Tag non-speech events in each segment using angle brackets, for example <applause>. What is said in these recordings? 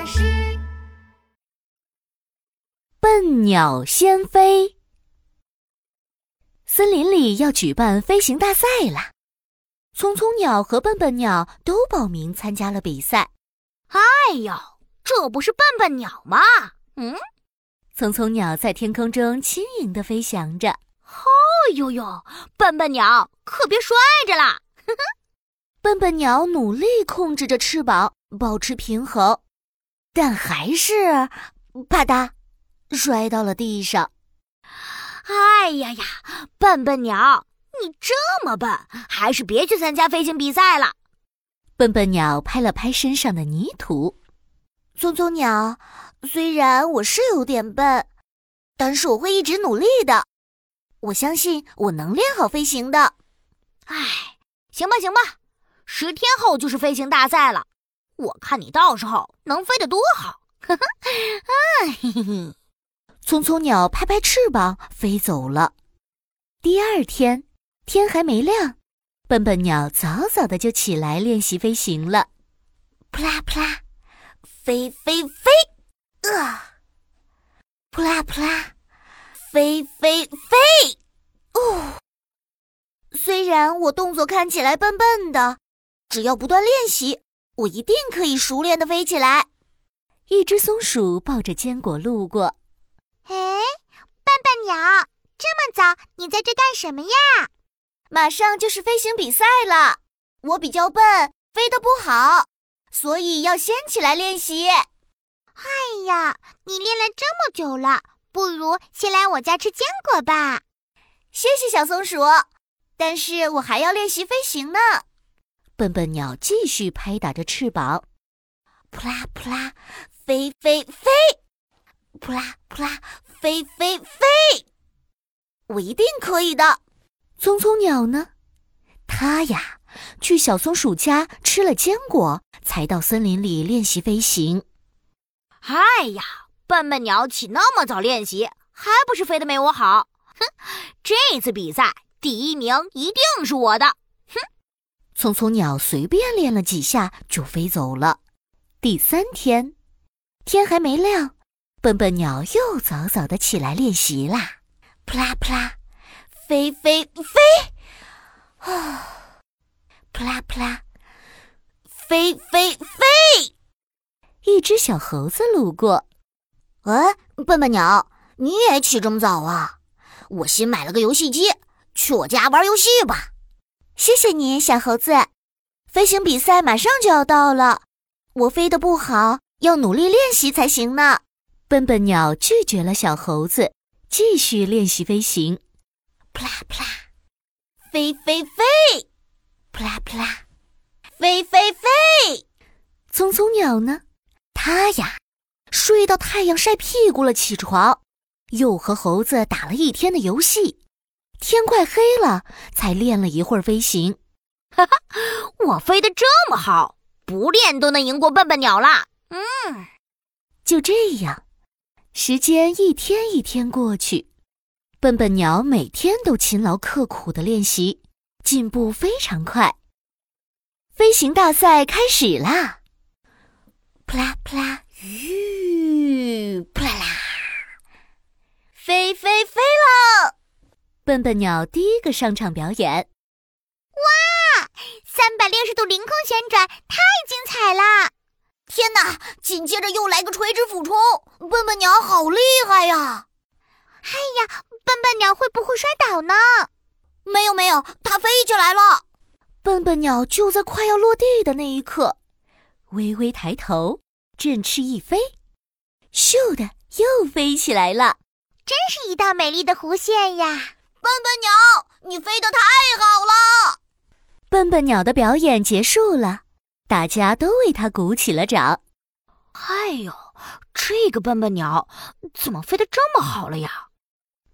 老师。笨鸟先飞。森林里要举办飞行大赛了，聪聪鸟和笨笨鸟都报名参加了比赛。哎呦，这不是笨笨鸟吗？嗯，聪聪鸟在天空中轻盈的飞翔着。哦呦呦，笨笨鸟可别摔着啦！<laughs> 笨笨鸟努力控制着翅膀，保持平衡，但还是啪嗒摔到了地上。哎呀呀，笨笨鸟，你这么笨，还是别去参加飞行比赛了。笨笨鸟拍了拍身上的泥土。聪聪鸟，虽然我是有点笨，但是我会一直努力的。我相信我能练好飞行的。哎，行吧，行吧，十天后就是飞行大赛了，我看你到时候能飞得多好。呵 <laughs> 呵，啊嘿嘿嘿。聪聪鸟拍拍翅膀飞走了。第二天天还没亮，笨笨鸟早早的就起来练习飞行了。扑啦扑啦，飞飞飞，啊！扑啦扑啦。飞飞飞！哦，虽然我动作看起来笨笨的，只要不断练习，我一定可以熟练的飞起来。一只松鼠抱着坚果路过。哎，笨笨鸟，这么早，你在这干什么呀？马上就是飞行比赛了，我比较笨，飞得不好，所以要先起来练习。哎呀，你练了这么久了。不如先来我家吃坚果吧，谢谢小松鼠。但是我还要练习飞行呢。笨笨鸟继续拍打着翅膀，扑啦扑啦，飞飞飞，扑啦扑啦，飞飞飞。我一定可以的。聪聪鸟呢？它呀，去小松鼠家吃了坚果，才到森林里练习飞行。哎呀！笨笨鸟起那么早练习，还不是飞得没我好？哼！这次比赛第一名一定是我的！哼！聪聪鸟随便练了几下就飞走了。第三天，天还没亮，笨笨鸟又早早的起来练习啦。扑啦扑啦，飞飞飞！啊！扑啦扑啦，飞飞飞！一只小猴子路过。哎，笨笨鸟，你也起这么早啊？我新买了个游戏机，去我家玩游戏吧。谢谢你，小猴子。飞行比赛马上就要到了，我飞得不好，要努力练习才行呢。笨笨鸟拒绝了小猴子，继续练习飞行。扑啦扑啦，飞飞飞，扑啦扑啦，飞飞飞。聪聪鸟呢？它呀。睡到太阳晒屁股了，起床，又和猴子打了一天的游戏，天快黑了才练了一会儿飞行。哈哈，我飞得这么好，不练都能赢过笨笨鸟啦。嗯，就这样，时间一天一天过去，笨笨鸟每天都勤劳刻苦的练习，进步非常快。飞行大赛开始啦！扑啦扑啦，吁。扑啦啦，飞飞飞了！笨笨鸟第一个上场表演。哇，三百六十度凌空旋转，太精彩了！天哪，紧接着又来个垂直俯冲，笨笨鸟好厉害呀！哎呀，笨笨鸟会不会摔倒呢？没有没有，它飞起来了。笨笨鸟就在快要落地的那一刻，微微抬头，振翅一飞。咻的，又飞起来了，真是一道美丽的弧线呀！笨笨鸟，你飞得太好了！笨笨鸟的表演结束了，大家都为它鼓起了掌。哎呦，这个笨笨鸟怎么飞得这么好了呀？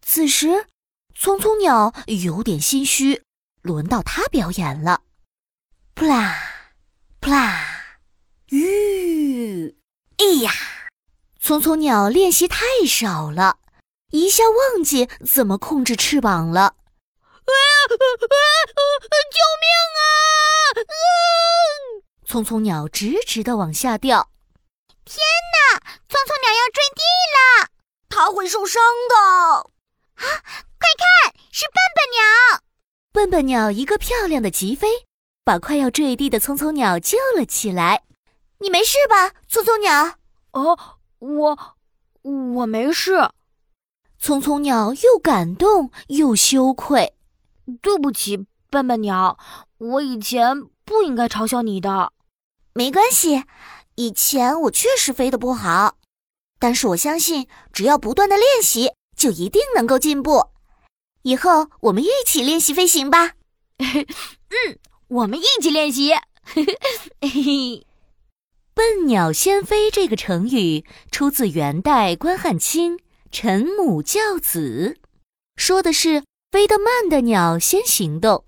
此时，聪聪鸟有点心虚，轮到它表演了。扑啦，扑啦，吁，哎呀！聪聪鸟练习太少了，一下忘记怎么控制翅膀了。啊啊啊救命啊！聪聪鸟直直的往下掉。天哪！匆匆鸟要坠地了，它会受伤的。啊！快看，是笨笨鸟！笨笨鸟一个漂亮的急飞，把快要坠地的匆匆鸟救了起来。你没事吧，匆匆鸟？哦，我我没事。聪聪鸟又感动又羞愧。对不起，笨笨鸟，我以前不应该嘲笑你的。没关系，以前我确实飞得不好，但是我相信，只要不断的练习，就一定能够进步。以后我们一起练习飞行吧。<laughs> 嗯，我们一起练习。嘿嘿。笨鸟先飞这个成语出自元代关汉卿《陈母教子》，说的是飞得慢的鸟先行动，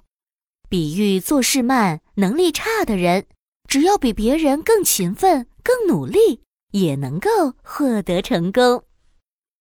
比喻做事慢、能力差的人，只要比别人更勤奋、更努力，也能够获得成功。